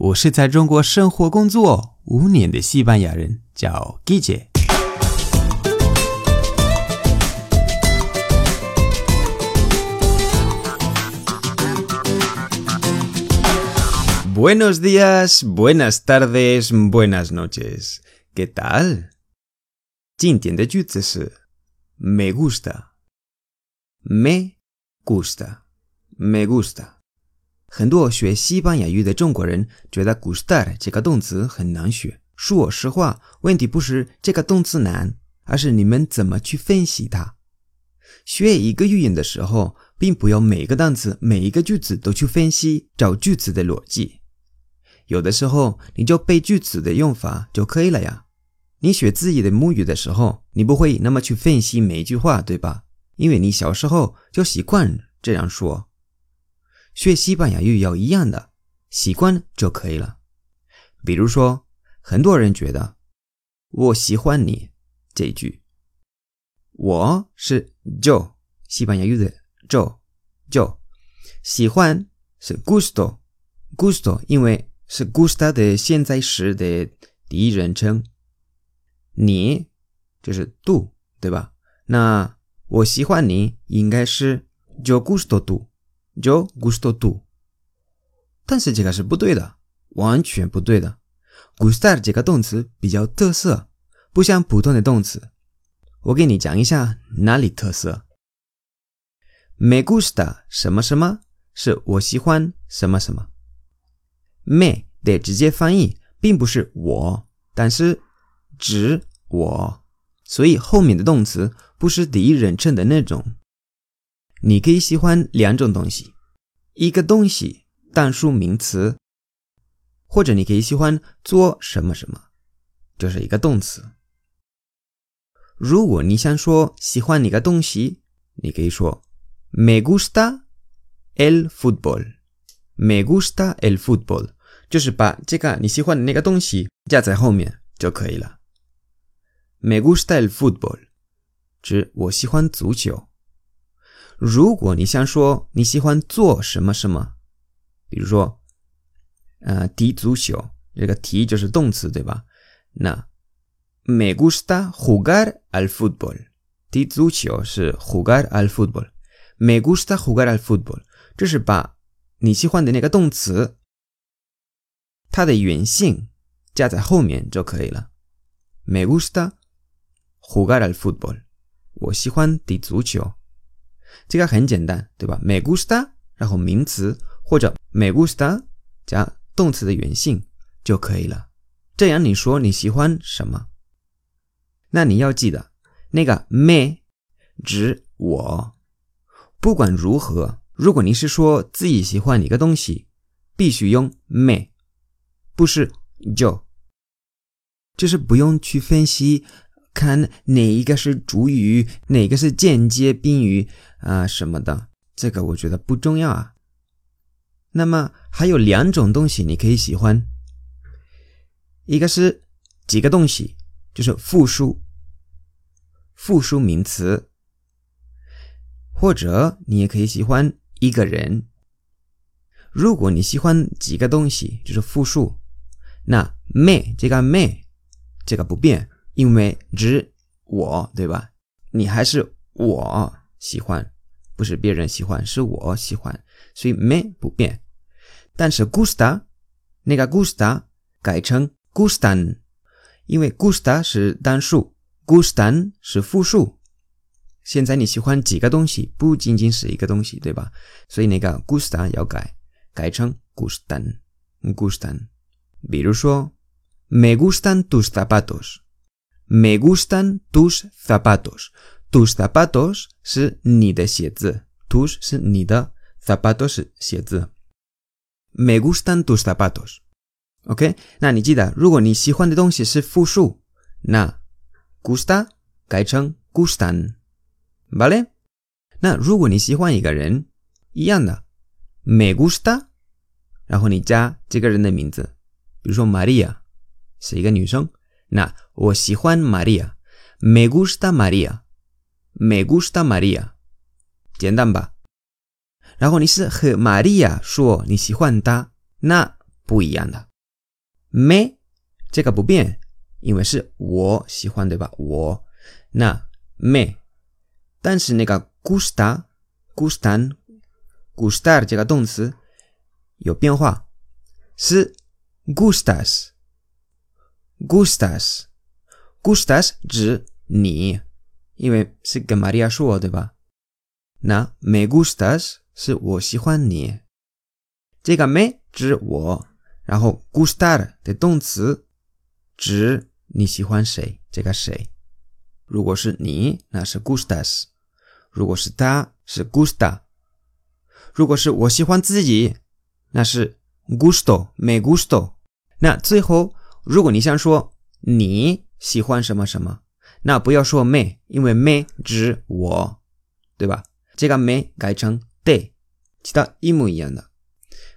我是在中国生活工作五年的西班牙人，叫 Guille。Buenos días, buenas tardes, buenas noches. ¿Qué tal? 今天的句子是 me gusta, me gusta, me gusta。 很多学西班牙语的中国人觉得 gustar 这个动词很难学。说实话，问题不是这个动词难，而是你们怎么去分析它。学一个语言的时候，并不要每个单词、每一个句子都去分析，找句子的逻辑。有的时候，你就背句子的用法就可以了呀。你学自己的母语的时候，你不会那么去分析每一句话，对吧？因为你小时候就习惯这样说。学西班牙语要一样的习惯就可以了。比如说，很多人觉得“我喜欢你”这一句，我是 yo，西班牙语的 yo，yo，喜欢是 gusto，gusto，因为是 gusta 的现在时的第一人称，你就是 tú，对吧？那我喜欢你应该是 yo gusto tú。Yo gusto tú，但是这个是不对的，完全不对的。gustar 这个动词比较特色，不像普通的动词。我给你讲一下哪里特色。me gusta 什么什么是我喜欢什么什么。me 的直接翻译并不是我，但是指我，所以后面的动词不是第一人称的那种。你可以喜欢两种东西，一个东西单数名词，或者你可以喜欢做什么什么，就是一个动词。如果你想说喜欢哪个东西，你可以说 me gusta el fútbol，me gusta el fútbol，就是把这个你喜欢的那个东西加在后面就可以了。me gusta el fútbol，指我喜欢足球。如果你想说你喜欢做什么什么，比如说，呃，踢足球，这个踢就是动词，对吧？那 me gusta jugar al fútbol，踢足球是 jugar al fútbol，me gusta jugar al fútbol，这是把你喜欢的那个动词，它的原型加在后面就可以了。me gusta jugar al fútbol，我喜欢踢足球。这个很简单，对吧？me gusta，然后名词或者 me gusta 加动词的原形就可以了。这样你说你喜欢什么？那你要记得，那个 me 指我。不管如何，如果你是说自己喜欢一个东西，必须用 me，不是 yo，就是不用去分析。看哪一个是主语，哪个是间接宾语啊什么的，这个我觉得不重要啊。那么还有两种东西你可以喜欢，一个是几个东西，就是复数，复数名词，或者你也可以喜欢一个人。如果你喜欢几个东西，就是复数，那 me 这个 me 这个不变。因为只我，对吧？你还是我喜欢，不是别人喜欢，是我喜欢，所以 me 不变。但是 gusta 那个 gusta 改成 gustan，因为 gusta 是单数，gustan 是复数。现在你喜欢几个东西，不仅仅是一个东西，对吧？所以那个 gusta 要改，改成 gustan，gustan。比如说，me gustan tus zapatos。Me gustan tus zapatos. Tus zapatos 是你的鞋子，tus 是你的，zapatos 是鞋子。Me gustan tus zapatos. OK，那你记得，如果你喜欢的东西是复数，那 gusta 改成 gustan，vale？那如果你喜欢一个人，一样的，me gusta，然后你加这个人的名字，比如说 Maria 是一个女生。 那我喜欢 Maria，me gusta Maria，me gusta Maria，简单吧？然后你是和 Maria 说你喜欢她，那不一样的。me 这个不变，因为是我喜欢，对吧？我那 me，但是那个 gusta、gustan、gustar 这个动词有变化，是 gustas、gustas、gustas 指你，因为是跟玛利亚说，对吧？那 me gustas 是我喜欢你，这个 me 指我，然后 gustar 的动词指你喜欢谁，这个谁。如果是你，那是 gustas；如果是他，是 gusta；如果是我喜欢自己，那是 gusto，me gusto。那最后，如果你想说你喜欢什么什么，那不要说 me，因为 me 指我，对吧？这个 me 改成 te，其他一模一样的。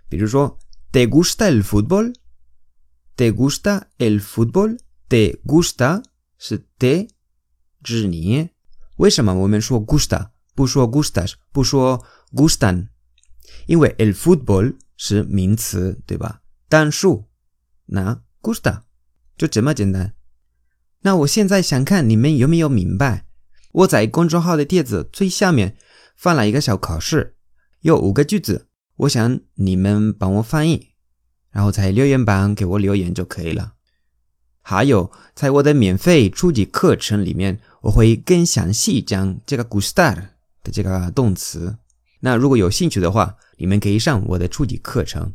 比如说，te gusta el fútbol？te gusta el fútbol？te gusta 是 te 指你。为什么我们说 gusta 不说 gustas 不说 gustan？因为 el fútbol 是名词，对吧？单数，那 gusta 就这么简单。那我现在想看你们有没有明白？我在公众号的帖子最下面。放了一个小考试，有五个句子，我想你们帮我翻译，然后在留言板给我留言就可以了。还有，在我的免费初级课程里面，我会更详细讲这个 gustar 的这个动词。那如果有兴趣的话，你们可以上我的初级课程。